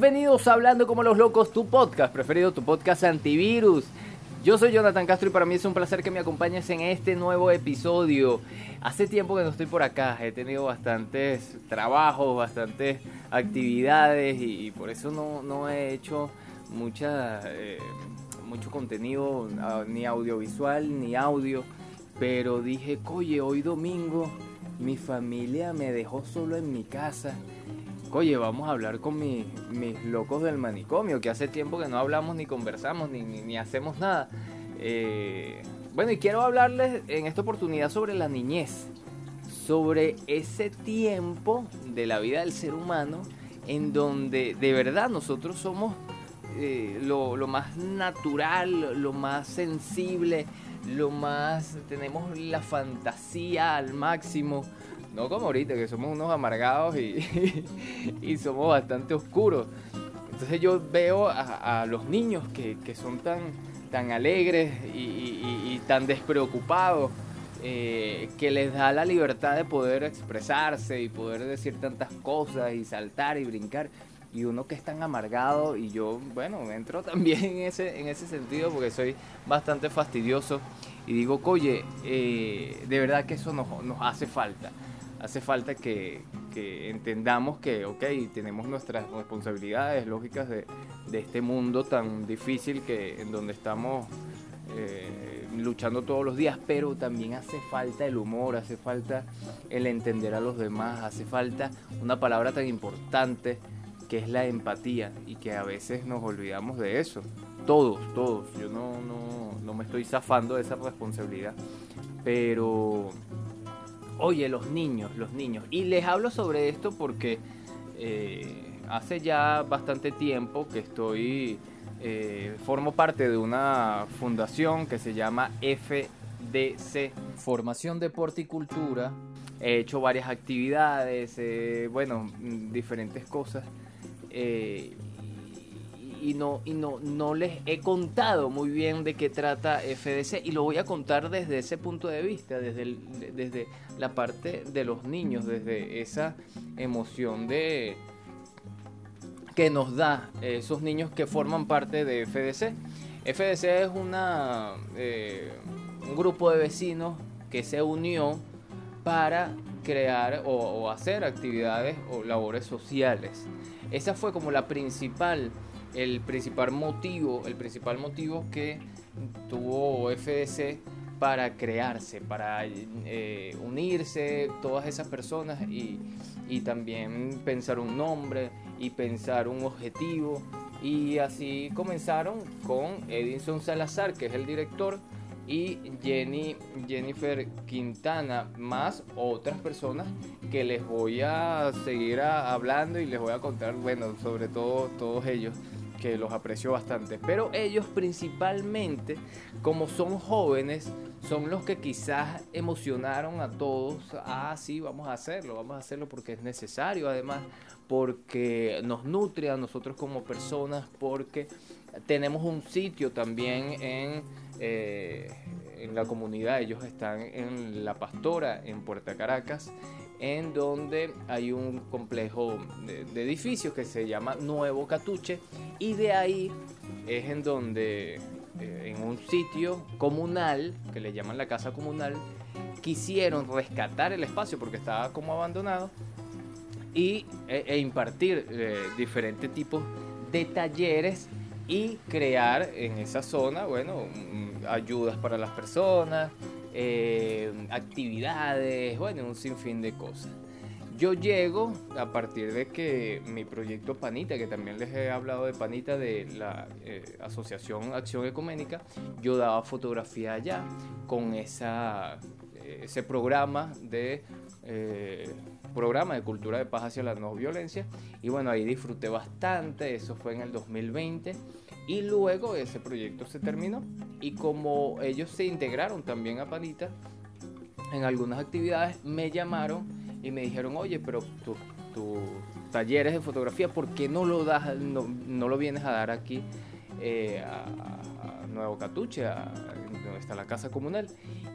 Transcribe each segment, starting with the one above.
Bienvenidos a Hablando como los locos, tu podcast preferido, tu podcast antivirus. Yo soy Jonathan Castro y para mí es un placer que me acompañes en este nuevo episodio. Hace tiempo que no estoy por acá, he tenido bastantes trabajos, bastantes actividades y, por eso no, he hecho mucha, eh, mucho contenido, ni audiovisual ni audio. Pero dije, oye, hoy domingo mi familia me dejó solo en mi casa oye, vamos a hablar con mis locos del manicomio, que hace tiempo que no hablamos ni conversamos ni, ni, hacemos nada. Eh, bueno, y quiero hablarles en esta oportunidad sobre la niñez, sobre ese tiempo de la vida del ser humano en donde de verdad nosotros somos eh, lo, lo más natural, lo más sensible, lo más, tenemos la fantasía al máximo no como ahorita, que somos unos amargados y, y somos bastante oscuros. Entonces yo veo a, los niños que, son tan, tan alegres y, tan despreocupados, eh, que les da la libertad de poder expresarse y poder decir tantas cosas y saltar y brincar. Y uno que es tan amargado y yo, bueno, entro también en ese, en ese sentido porque soy bastante fastidioso y digo, oye, eh, de verdad que eso nos, nos hace falta hace falta que, entendamos que, ok, tenemos nuestras responsabilidades lógicas de, este mundo tan difícil que en donde estamos eh, luchando todos los días, pero también hace falta el humor, hace falta el entender a los demás, hace falta una palabra tan importante que es la empatía y que a veces nos olvidamos de eso. Todos, todos. Yo no, no, no me estoy zafando de esa responsabilidad, pero oye, los niños, los niños. Y les hablo sobre esto porque eh, hace ya bastante tiempo que estoy, eh, formo parte de una fundación que se llama FDC, Formación, Deporte y Cultura. He hecho varias actividades, eh, bueno, diferentes cosas y no, y no, no les he contado muy bien de qué trata FDC y lo voy a contar desde ese punto de vista, desde, desde la parte de los niños, desde esa emoción de que nos da esos niños que forman parte de FDC. FDC es una, eh, un grupo de vecinos que se unió para crear o, o hacer actividades o labores sociales. Esa fue como la principal el principal motivo, el principal motivo que tuvo FDC para crearse, para eh, unirse todas esas personas y, también pensar un nombre y pensar un objetivo. Y así comenzaron con Edinson Salazar, que es el director, y Jenny, Jennifer Quintana, más otras personas que les voy a seguir hablando y les voy a contar, bueno, sobre todo todos ellos que los aprecio bastante. Pero ellos principalmente, como son jóvenes, son los que quizás emocionaron a todos. Ah, sí, vamos a hacerlo, vamos a hacerlo porque es necesario, además, porque nos nutre a nosotros como personas, porque tenemos un sitio también en, eh, en la comunidad. Ellos están en La Pastora, en Puerta Caracas en donde hay un complejo de, edificios que se llama Nuevo Catuche y de ahí es en donde eh, en un sitio comunal que le llaman la casa comunal quisieron rescatar el espacio porque estaba como abandonado y, e, e impartir eh, diferentes tipos de talleres y crear en esa zona, bueno, ayudas para las personas, eh, actividades, bueno, un sinfín de cosas. Yo llego a partir de que mi proyecto Panita, que también les he hablado de Panita de la eh, Asociación Acción Ecuménica, yo daba fotografía allá con esa, eh, ese programa de programa de cultura de paz hacia la no violencia y bueno ahí disfruté bastante eso fue en el 2020 y luego ese proyecto se terminó y como ellos se integraron también a Panita en algunas actividades, me llamaron y me dijeron, oye, pero tus talleres de fotografía, ¿por qué no lo, das, no, lo vienes a dar aquí eh, a, Nuevo Catuche, donde está la casa comunal?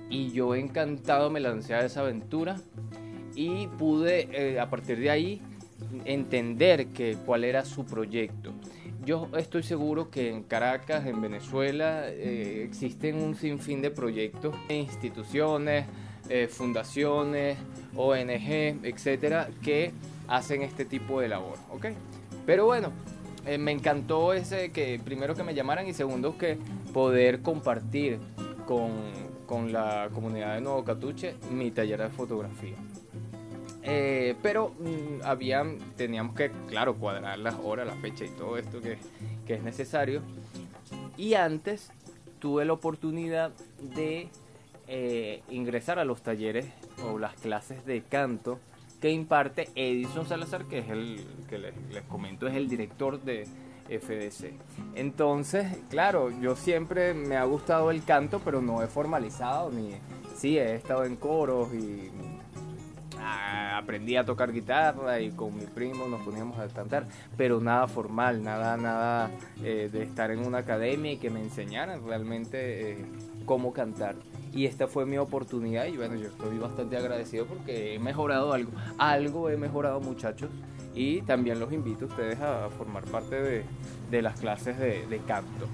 Y yo encantado me lancé a esa aventura y pude, eh, a partir de ahí, entender que, cuál era su proyecto. Yo estoy seguro que en Caracas, en Venezuela, eh, existen un sinfín de proyectos, instituciones, eh, fundaciones, ONG, etcétera, que hacen este tipo de labor, ¿ok? Pero bueno, eh, me encantó ese que primero que me llamaran y segundo que poder compartir con, con la comunidad de Nuevo Catuche mi taller de fotografía. Eh, pero mm, habían, teníamos que, claro, cuadrar las horas, la fecha y todo esto que, que es necesario. Y antes tuve la oportunidad de eh, ingresar a los talleres o las clases de canto que imparte Edison Salazar, que es el que les, les comento, es el director de FDC. Entonces, claro, yo siempre me ha gustado el canto, pero no he formalizado ni sí he estado en coros y aprendí a tocar guitarra y con mi primo nos poníamos a cantar, pero nada formal, nada, nada eh, de estar en una academia y que me enseñaran realmente eh, cómo cantar. Y esta fue mi oportunidad y bueno, yo estoy bastante agradecido porque he mejorado algo. Algo he mejorado muchachos y también los invito a ustedes a formar parte de, de las clases de, de, canto.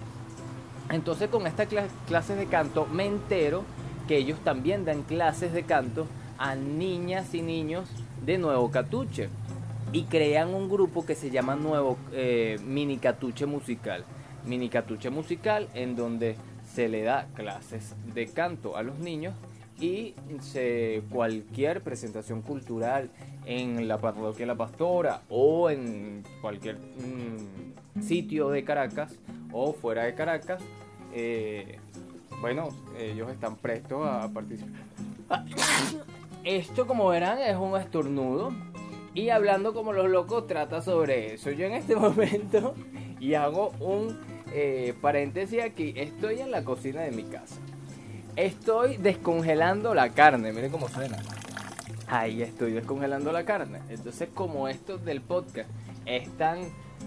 Entonces con estas clases de canto me entero que ellos también dan clases de canto a niñas y niños de Nuevo Catuche y crean un grupo que se llama Nuevo eh, Mini Catuche Musical. Mini Catuche Musical en donde se le da clases de canto a los niños y cualquier presentación cultural en la parroquia La Pastora o en cualquier mmm, sitio de Caracas o fuera de Caracas, eh, bueno, ellos están prestos a participar. Esto, como verán, es un estornudo. Y hablando como los locos, trata sobre eso. Yo en este momento, y hago un eh, paréntesis aquí, estoy en la cocina de mi casa. Estoy descongelando la carne, miren cómo suena. Ahí estoy descongelando la carne. Entonces, como esto del podcast es tan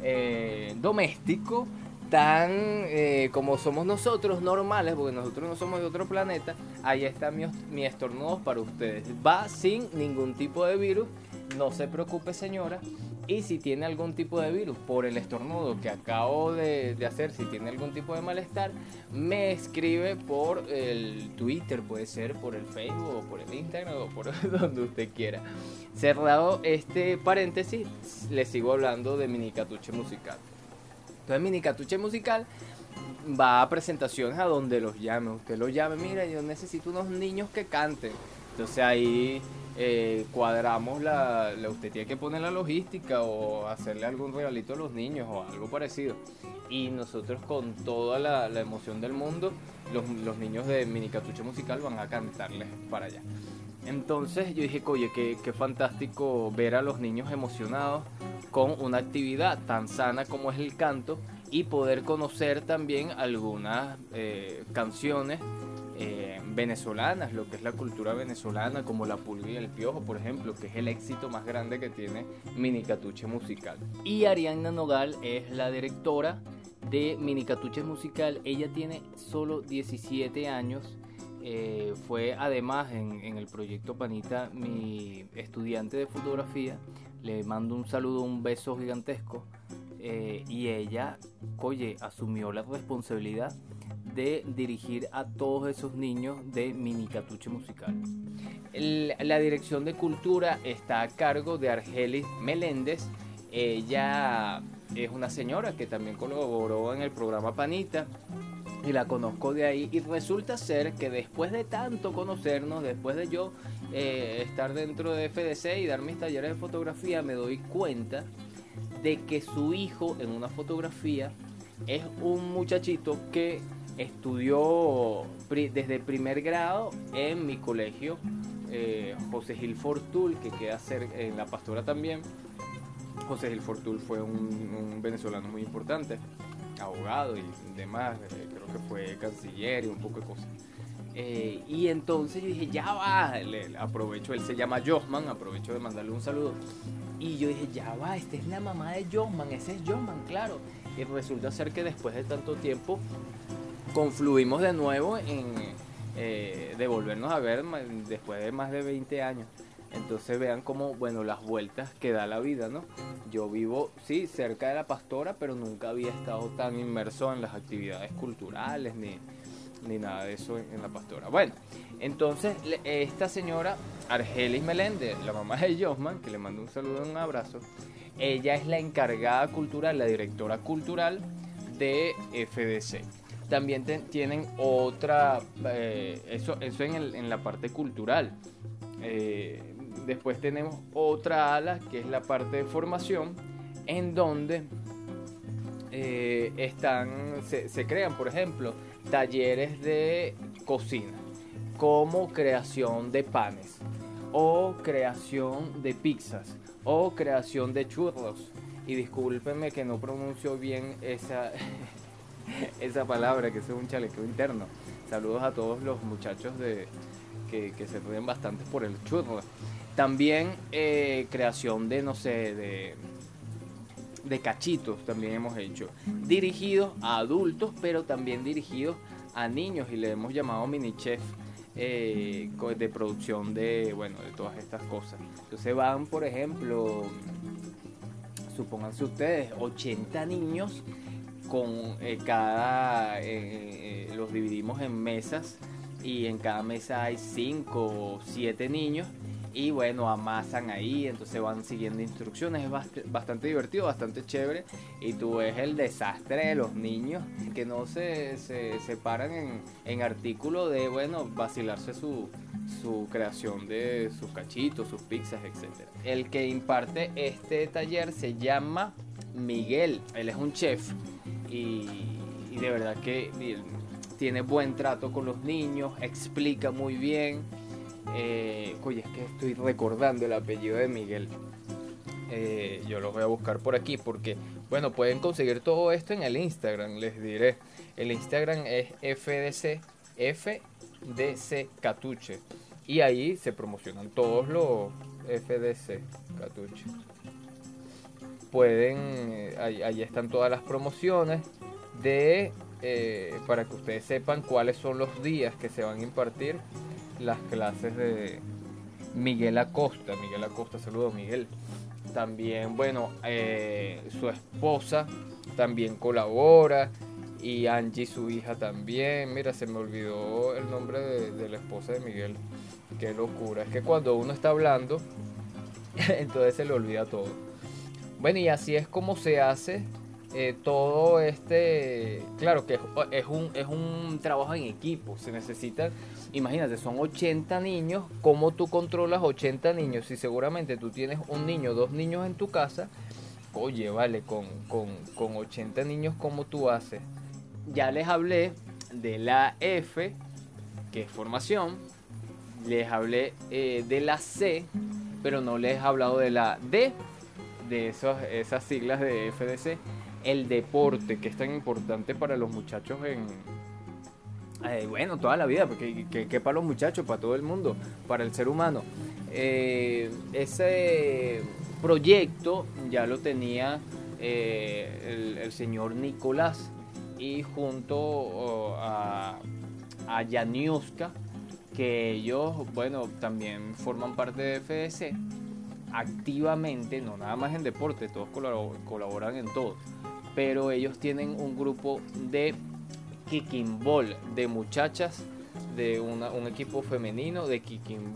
eh, doméstico, tan eh, como somos nosotros, normales, porque nosotros no somos de otro planeta, ahí están mis, mis estornudos para ustedes. Va sin ningún tipo de virus, no se preocupe señora, y si tiene algún tipo de virus por el estornudo que acabo de, hacer, si tiene algún tipo de malestar, me escribe por el Twitter, puede ser por el Facebook o por el Instagram o por donde usted quiera. Cerrado este paréntesis, le sigo hablando de Minicatuche Musical. Entonces Minicatuche Musical va a presentaciones a donde los llame. Usted los llame, mira, yo necesito unos niños que canten. Entonces ahí eh, cuadramos la, usted tiene que poner la logística o hacerle algún regalito a los niños o algo parecido y nosotros con toda la, la emoción del mundo los, los, niños de mini catuche musical van a cantarles para allá entonces yo dije oye qué, fantástico ver a los niños emocionados con una actividad tan sana como es el canto y poder conocer también algunas eh, canciones eh, venezolanas, lo que es la cultura venezolana, como la pulga y el piojo, por ejemplo, que es el éxito más grande que tiene Mini Catuche Musical. Y Ariana Nogal es la directora de Mini Catuche Musical. Ella tiene solo 17 años. Eh, fue además en, el proyecto Panita mi estudiante de fotografía. Le mando un saludo, un beso gigantesco. Eh, y ella, oye, asumió la responsabilidad de dirigir a todos esos niños de Mini Catuche Musical. La dirección de cultura está a cargo de Argelis Meléndez. Ella es una señora que también colaboró en el programa Panita y la conozco de ahí y resulta ser que después de tanto conocernos, después de yo eh, estar dentro de FDC y dar mis talleres de fotografía, me doy cuenta de que su hijo en una fotografía es un muchachito que estudió desde primer grado en mi colegio, eh, José Gil Fortul, que queda cerca, en La Pastora también. José Gil Fortul fue un, un venezolano muy importante, abogado y demás, eh, creo que fue canciller y un poco de cosas. Eh, y entonces yo dije, ya va, aprovecho, él se llama Josman, aprovecho de mandarle un saludo. Y yo dije, ya va, esta es la mamá de Josman, ese es Josman, claro. Y resulta ser que después de tanto tiempo confluimos de nuevo en eh, a ver después de más de 20 años. Entonces vean cómo, bueno, las vueltas que da la vida, ¿no? Yo vivo, sí, cerca de la pastora, pero nunca había estado tan inmerso en las actividades culturales ni, ni nada de eso en, la pastora. Bueno, entonces esta señora, Argelis Meléndez, la mamá de Josman, que le mando un saludo y un abrazo, ella es la encargada cultural, la directora cultural de FDC. También tienen otra, eh, eso, eso en, la parte cultural. Eh, después tenemos otra ala que es la parte de formación, en donde eh, están, se, crean, por ejemplo, talleres de cocina, como creación de panes, o creación de pizzas, o creación de churros. Y discúlpenme que no pronuncio bien esa, esa palabra, que es un chaleco interno. Saludos a todos los muchachos de, que, se ríen bastante por el churro. También eh, creación de, no sé, de, de cachitos también hemos hecho. Dirigidos a adultos, pero también dirigidos a niños y le hemos llamado mini chef. Eh, de producción de bueno de todas estas cosas entonces van por ejemplo supónganse ustedes 80 niños con eh, cada los dividimos en mesas y en cada mesa hay 5 o 7 niños y bueno, amasan ahí, entonces van siguiendo instrucciones, es bastante divertido, bastante chévere. Y tú ves el desastre de los niños que no se, se separan en, en artículo de, bueno, vacilarse su, su creación de sus cachitos, sus pizzas, etc. El que imparte este taller se llama Miguel, él es un chef y de verdad que tiene buen trato con los niños, explica muy bien eh, oye, es que estoy recordando el apellido de Miguel. Eh, yo lo voy a buscar por aquí porque, bueno, pueden conseguir todo esto en el Instagram, les diré. El Instagram es FDC, FDC Catuche. Y ahí se promocionan todos los FDC Catuche. Pueden, eh, ahí, están todas las promociones de, para que ustedes sepan cuáles son los días que se van a impartir las clases de Miguel Acosta. Miguel Acosta, saludos Miguel. También, bueno, eh, su esposa también colabora y Angie, su hija también. Mira, se me olvidó el nombre de, la esposa de Miguel. Qué locura. Es que cuando uno está hablando, entonces se le olvida todo. Bueno, y así es como se hace eh, todo este, claro que es, un, es un trabajo en equipo, se necesita imagínate, son 80 niños, ¿cómo tú controlas 80 niños? Si seguramente tú tienes un niño, dos niños en tu casa, oye, vale, con, con, 80 niños, ¿cómo tú haces? Ya les hablé de la F, que es formación, les hablé eh, de la C, pero no les he hablado de la D, de esos, esas siglas de FDC, el deporte, que es tan importante para los muchachos en, eh, bueno, toda la vida, porque que, para los muchachos, para todo el mundo, para el ser humano. Eh, ese proyecto ya lo tenía eh, el, señor Nicolás y junto a, a Janiuska, que ellos, bueno, también forman parte de FDC activamente, no nada más en deporte, todos colaboran en todo, pero ellos tienen un grupo de kicking de muchachas de un equipo femenino de kicking.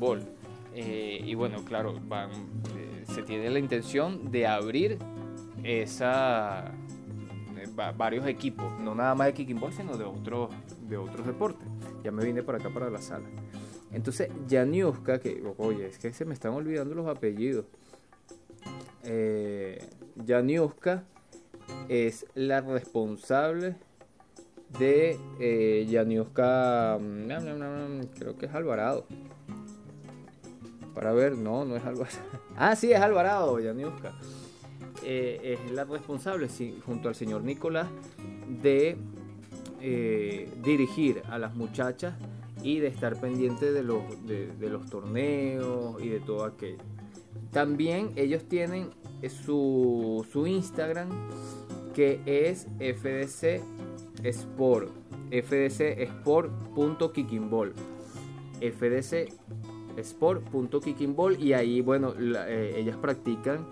Eh, y bueno, claro, eh, se tiene la intención de abrir esa eh, varios equipos, no nada más de kicking sino de otros de otros deportes. Ya me vine para acá para la sala. Entonces, Janiuska, que oye, es que se me están olvidando los apellidos. Eh, es la responsable de eh, Yaniuska, mm, creo que es Alvarado. Para ver, no, no es Alvarado. ah, sí, es Alvarado, Yaniuska. Eh, es la responsable, junto al señor Nicolás, de eh, dirigir a las muchachas y de estar pendiente de los, de, de los torneos y de todo aquello. También ellos tienen su, su Instagram que es FDC Sport, fdc fdc y ahí, bueno, eh, ellas practican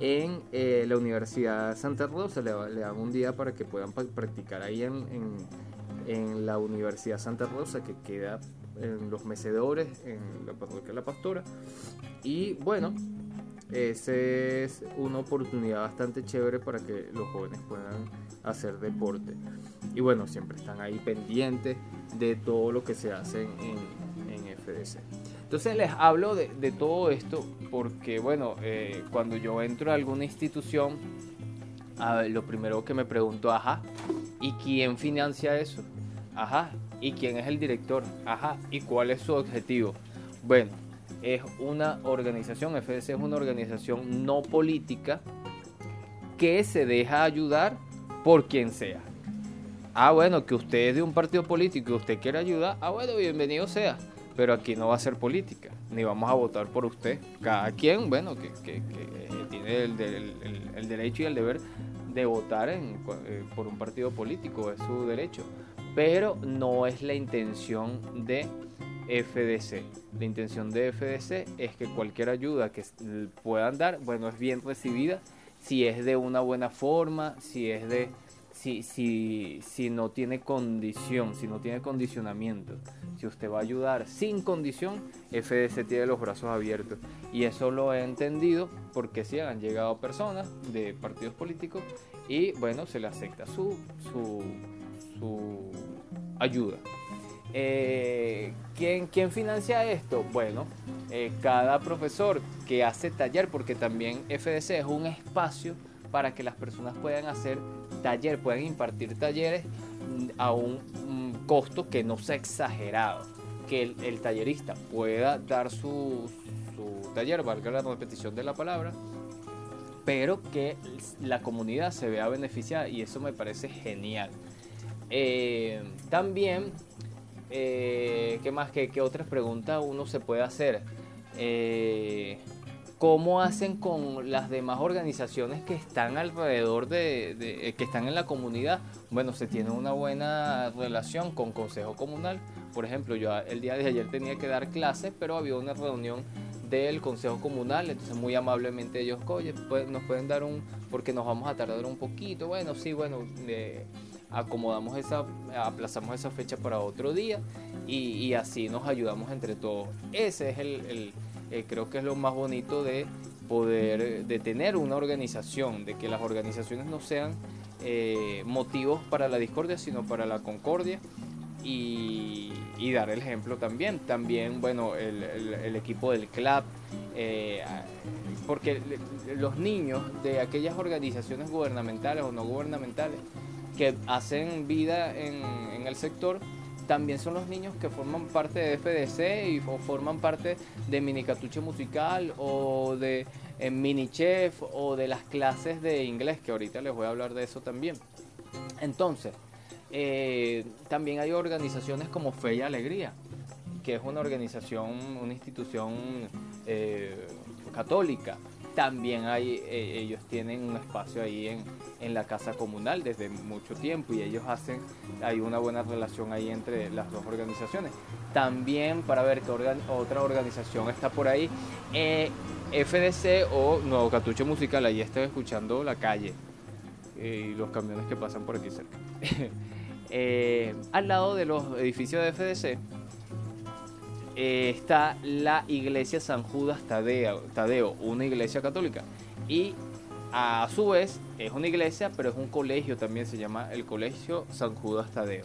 en eh, la Universidad Santa Rosa, le, dan un día para que puedan practicar ahí en, en, la Universidad Santa Rosa, que queda en los mecedores, en la parroquia La Pastora. Y bueno, esa es una oportunidad bastante chévere para que los jóvenes puedan hacer deporte. Y bueno, siempre están ahí pendientes de todo lo que se hace en, FDC. Entonces les hablo de, todo esto porque, bueno, eh, cuando yo entro a alguna institución, lo primero que me pregunto, ajá, ¿y quién financia eso? Ajá, ¿y quién es el director? Ajá, ¿y cuál es su objetivo? Bueno, es una organización, FDC es una organización no política que se deja ayudar por quien sea. Ah, bueno, que usted es de un partido político y usted quiere ayudar, ah, bueno, bienvenido sea. Pero aquí no va a ser política, ni vamos a votar por usted. Cada quien, bueno, que, tiene el, derecho y el deber de votar eh, por un partido político, es su derecho. Pero no es la intención de FDC. La intención de FDC es que cualquier ayuda que puedan dar, bueno, es bien recibida si es de una buena forma, si es de si, si, si no tiene condición, si no tiene condicionamiento. Si usted va a ayudar sin condición, FDC tiene los brazos abiertos. Y eso lo he entendido porque si han llegado personas de partidos políticos y bueno, se le acepta su, su, su ayuda. Eh, ¿quién, ¿quién, financia esto? Bueno, eh, cada profesor que hace taller, porque también FDC es un espacio para que las personas puedan hacer taller, puedan impartir talleres a un, costo que no sea exagerado, que el, tallerista pueda dar su, su taller, valga la repetición de la palabra, pero que la comunidad se vea beneficiada y eso me parece genial. Eh, también eh, ¿Qué más? ¿Qué, otras preguntas uno se puede hacer? Eh, ¿Cómo hacen con las demás organizaciones que están alrededor de, eh, que están en la comunidad? Bueno, se tiene una buena relación con Consejo Comunal. Por ejemplo, yo el día de ayer tenía que dar clases, pero había una reunión del Consejo Comunal, entonces muy amablemente ellos, oye, pues, nos pueden dar un, porque nos vamos a tardar un poquito, bueno, sí, bueno, acomodamos esa, aplazamos esa fecha para otro día y, así nos ayudamos entre todos. Ese es el, eh, creo que es lo más bonito de poder, de tener una organización, de que las organizaciones no sean eh, motivos para la discordia, sino para la concordia y, dar el ejemplo también. También, bueno, el, equipo del club, eh, porque los niños de aquellas organizaciones gubernamentales o no gubernamentales que hacen vida en, el sector también son los niños que forman parte de FDC y, o forman parte de Mini Catuche Musical o de eh, Mini Chef o de las clases de inglés, que ahorita les voy a hablar de eso también. Entonces, eh, también hay organizaciones como Fe y Alegría, que es una organización, una institución eh, católica también hay, eh, ellos tienen un espacio ahí en, en, la casa comunal desde mucho tiempo y ellos hacen, hay una buena relación ahí entre las dos organizaciones. También para ver qué otra organización está por ahí, eh, FDC o Nuevo Catucho Musical, ahí estoy escuchando la calle eh, y los camiones que pasan por aquí cerca. al lado de los edificios de FDC eh, está la iglesia San Judas Tadeo, Tadeo, una iglesia católica. Y a su vez es una iglesia, pero es un colegio también, se llama el Colegio San Judas Tadeo.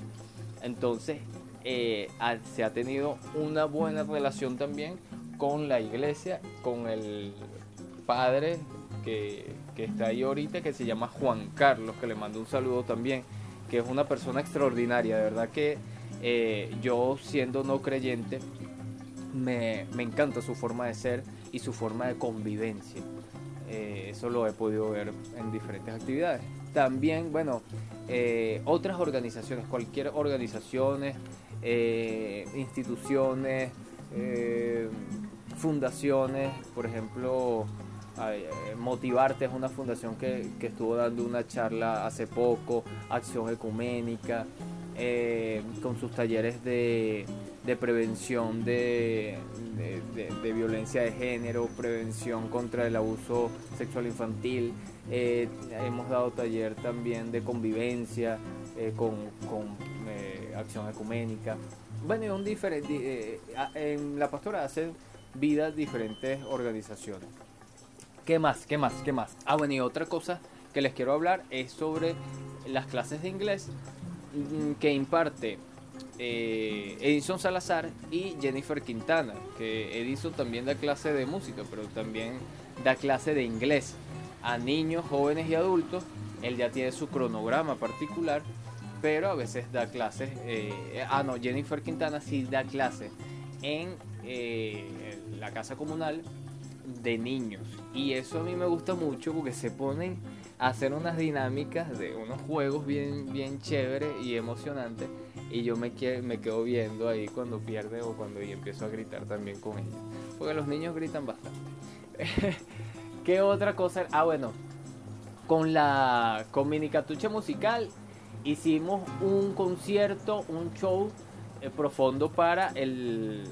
Entonces eh, se ha tenido una buena relación también con la iglesia, con el padre que, está ahí ahorita, que se llama Juan Carlos, que le mando un saludo también, que es una persona extraordinaria, de verdad que eh, yo siendo no creyente, me, encanta su forma de ser y su forma de convivencia. Eh, eso lo he podido ver en diferentes actividades. También, bueno, eh, otras organizaciones, cualquier organizaciones, eh, instituciones, fundaciones, por ejemplo, Motivarte es una fundación que, que, estuvo dando una charla hace poco, Acción Ecuménica, con sus talleres de, de prevención de, de, violencia de género, prevención contra el abuso sexual infantil. Eh, hemos dado taller también de convivencia eh, con, con eh, acción ecuménica. Bueno, un diferente, en la pastora hacen vida diferentes organizaciones. ¿Qué más? ¿Qué más? ¿Qué más? Ah, bueno, y otra cosa que les quiero hablar es sobre las clases de inglés mm, que imparte eh, Edison Salazar y Jennifer Quintana, que Edison también da clase de música, pero también da clase de inglés a niños, jóvenes y adultos. Él ya tiene su cronograma particular, pero a veces da clases. Eh, ah, no, Jennifer Quintana sí da clases en eh, la casa comunal de niños. Y eso a mí me gusta mucho porque se ponen a hacer unas dinámicas de unos juegos bien, bien chéveres y emocionantes y yo me, me quedo viendo ahí cuando pierde o cuando y empiezo a gritar también con ellos. Porque los niños gritan bastante. ¿Qué otra cosa? Ah, bueno, con la con Minicatucha Musical hicimos un concierto, un show eh, profundo para el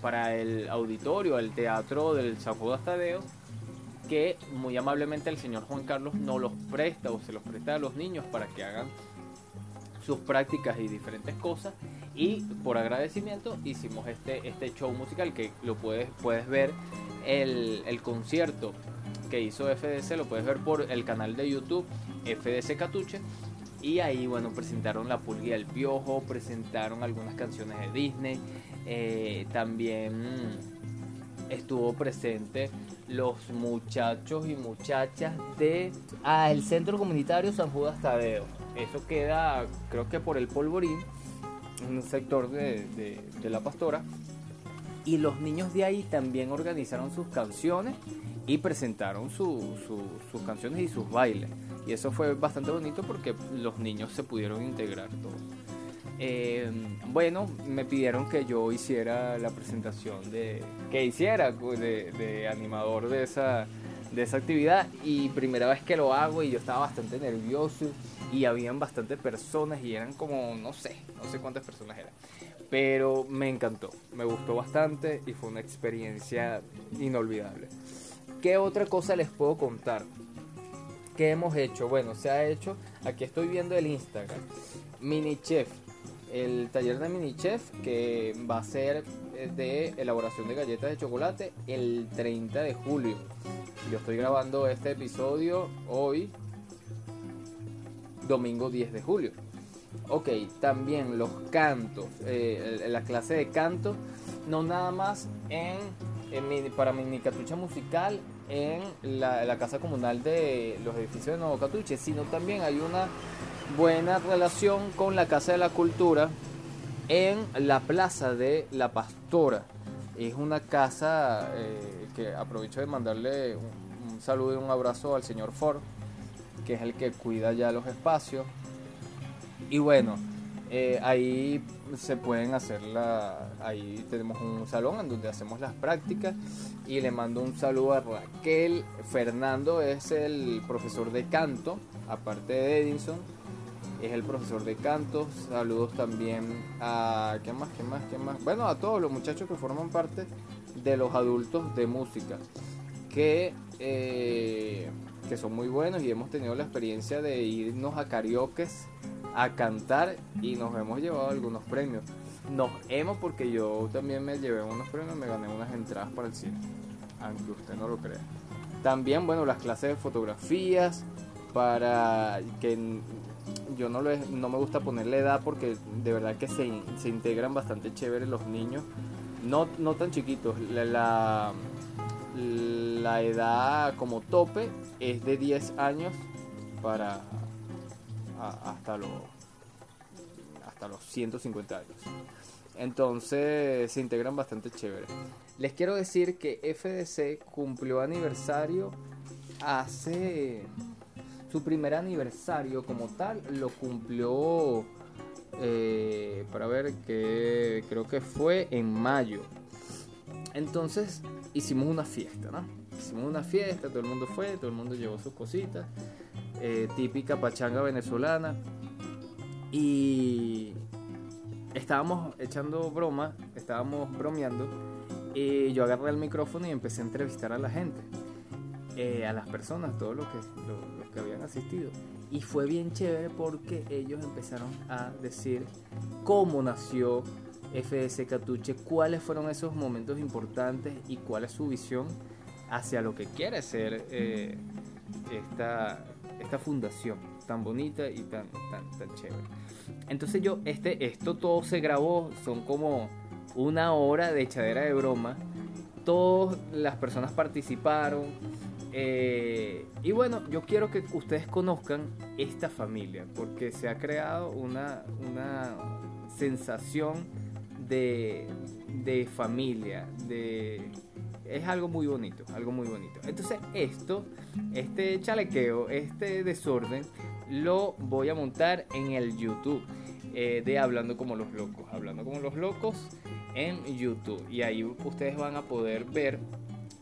para el auditorio, el teatro del San Judas Tadeo, que muy amablemente el señor Juan Carlos no los presta o se los presta a los niños para que hagan sus prácticas y diferentes cosas. Y por agradecimiento hicimos este, este show musical que lo puedes, puedes ver el, el concierto que hizo FDC, lo puedes ver por el canal de YouTube FDC Catuche. Y ahí, bueno, presentaron La Pulga y el Piojo, presentaron algunas canciones de Disney. Eh, también estuvo presente los muchachos y muchachas de ah, el Centro Comunitario San Judas Tadeo. Eso queda, creo que por el Polvorín, un sector de, la pastora. Y los niños de ahí también organizaron sus canciones y presentaron sus canciones y sus bailes. Y eso fue bastante bonito porque los niños se pudieron integrar todos. Eh, bueno, me pidieron que yo hiciera la presentación de. que hiciera de, de animador de esa, de esa actividad. Y primera vez que lo hago y yo estaba bastante nervioso y habían bastantes personas y eran como, no sé, no sé cuántas personas eran. Pero me encantó, me gustó bastante y fue una experiencia inolvidable. ¿Qué otra cosa les puedo contar? ¿Qué hemos hecho? Bueno, se ha hecho, aquí estoy viendo el Instagram, Mini Chef, el taller de Mini Chef que va a ser de elaboración de galletas de chocolate el 30 de julio. Yo estoy grabando este episodio hoy, domingo 10 de julio. Ok, también los cantos, eh, la clase de canto, no nada más en, para mi catucha musical en la, casa comunal de los edificios de Nuevo Catuche, sino también hay una buena relación con la Casa de la Cultura en la Plaza de la Pastora. Es una casa eh, que aprovecho de mandarle un, saludo y un abrazo al señor Ford que es el que cuida ya los espacios. Y bueno, eh, ahí se pueden hacer la. Ahí tenemos un salón en donde hacemos las prácticas. Y le mando un saludo a Raquel. Fernando es el profesor de canto, aparte de Edinson. Es el profesor de canto. Saludos también a. ¿Qué más? ¿Qué más? ¿Qué más? Bueno, a todos los muchachos que forman parte de los adultos de música. Que. Eh, que son muy buenos y hemos tenido la experiencia de irnos a karaoke a cantar y nos hemos llevado algunos premios. Nos hemos porque yo también me llevé unos premios, me gané unas entradas para el cine, aunque usted no lo crea. También, bueno, las clases de fotografías para que yo no, no me gusta ponerle edad porque de verdad que se, se integran bastante chévere los niños, no, no tan chiquitos. la la edad como tope es de 10 años para hasta los hasta los 150 años. Entonces se integran bastante chévere. Les quiero decir que FDC cumplió aniversario hace su primer aniversario como tal lo cumplió eh, para ver que creo que fue en mayo entonces hicimos una fiesta, ¿no? Hicimos una fiesta, todo el mundo fue, todo el mundo llevó sus cositas, eh, típica pachanga venezolana. Y, estábamos echando broma, estábamos bromeando y yo agarré el micrófono y empecé a entrevistar a la gente, eh, a las personas, todos los que, los que habían asistido. Y fue bien chévere porque ellos empezaron a decir cómo nació FDC Catuche, cuáles fueron esos momentos importantes y cuál es su visión hacia lo que quiere ser eh, esta, esta fundación tan bonita y tan, tan, tan chévere. Entonces yo, este, esto todo se grabó, son como una hora de echadera de broma. Todas las personas participaron. Eh, y bueno, yo quiero que ustedes conozcan esta familia, porque se ha creado una, una sensación de, de familia, de es algo muy bonito, algo muy bonito. Entonces esto, este chalequeo, este desorden, lo voy a montar en el YouTube eh, de Hablando como los locos. Hablando como los locos en YouTube. Y ahí ustedes van a poder ver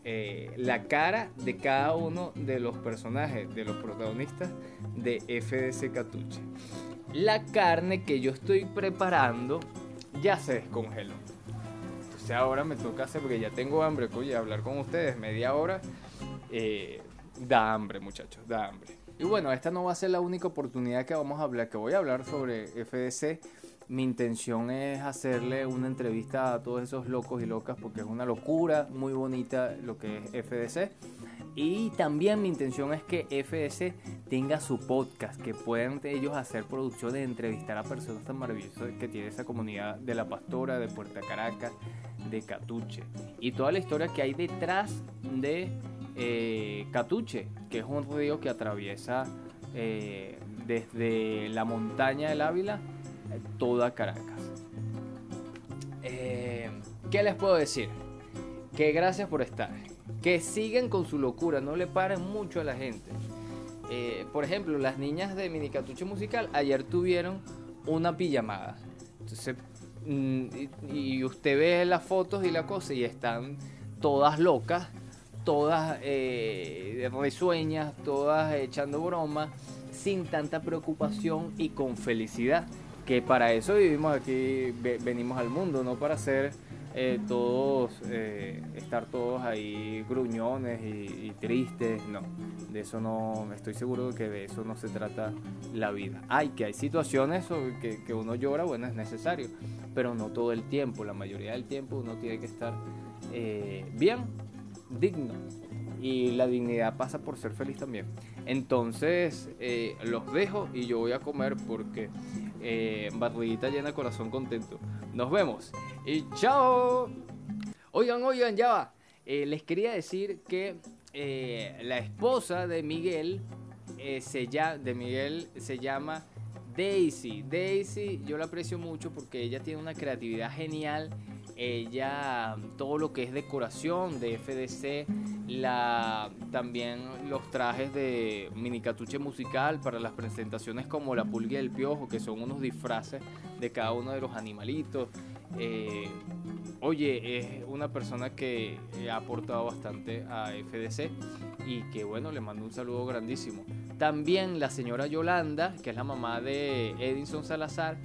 eh, la cara de cada uno de los personajes, de los protagonistas de FDC Catuche. La carne que yo estoy preparando ya se descongeló ahora me toca hacer, porque ya tengo hambre, oye, hablar con ustedes media hora, eh, da hambre, muchachos, da hambre. Y bueno, esta no va a ser la única oportunidad que vamos a hablar, que voy a hablar sobre FDC. Mi intención es hacerle una entrevista a todos esos locos y locas porque es una locura muy bonita lo que es FDC. Y también mi intención es que FDC tenga su podcast, que puedan ellos hacer producciones, entrevistar a personas tan maravillosas que tiene esa comunidad de La Pastora, de Puerta Caracas, de Catuche. Y toda la historia que hay detrás de eh, Catuche, que es un río que atraviesa eh, desde la montaña del Ávila toda Caracas. Eh, ¿Qué les puedo decir? Que gracias por estar. Que sigan con su locura, no le paren mucho a la gente. por ejemplo, las niñas de Mini Catuche Musical ayer tuvieron una pijamada. Entonces Mm, y, usted ve las fotos y la cosa y están todas locas, todas eh, risueñas, todas echando bromas, sin tanta preocupación y con felicidad. Que para eso vivimos aquí, venimos al mundo, no para ser eh, todos, eh, estar todos ahí gruñones y, tristes, no, de eso no, estoy seguro que de eso no se trata la vida. Hay que hay situaciones que, uno llora, bueno, es necesario, pero no todo el tiempo, la mayoría del tiempo uno tiene que estar eh, bien, digno, y la dignidad pasa por ser feliz también. Entonces los dejo y yo voy a comer porque eh, barriguita llena, corazón contento. Nos vemos y chao. Oigan, oigan, ya va. Eh, les quería decir que eh, la esposa de Miguel, eh, se llama, de Miguel se llama Daisy. Daisy yo la aprecio mucho porque ella tiene una creatividad genial ella todo lo que es decoración de FDC, la, también los trajes de minicatuche musical para las presentaciones como la pulga y el piojo, que son unos disfraces de cada uno de los animalitos. Eh, oye, es una persona que ha aportado bastante a FDC y que bueno, le mando un saludo grandísimo. También la señora Yolanda, que es la mamá de Edison Salazar,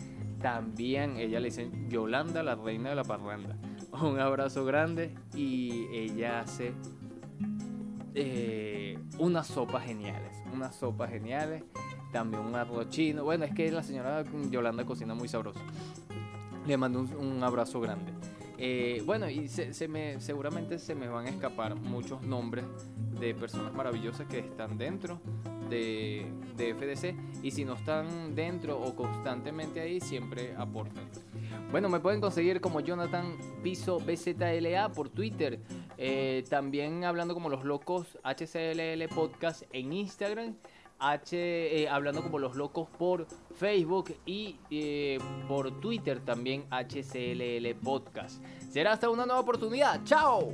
también ella le dicen Yolanda, la reina de la parranda. Un abrazo grande y ella hace eh, unas sopas geniales. Unas sopas geniales. También un arroz chino. Bueno, es que la señora Yolanda cocina muy sabroso. Le mando un, abrazo grande. Eh, bueno, y se, me, seguramente se me van a escapar muchos nombres de personas maravillosas que están dentro de, FDC y si no están dentro o constantemente ahí, siempre aportan. Bueno, me pueden conseguir como Jonathan Piso BZLA por Twitter. Eh, también hablando como los locos HCLL Podcast en Instagram. H, eh, hablando como los locos por Facebook y eh, por Twitter también HCLL Podcast. Será hasta una nueva oportunidad. ¡Chao!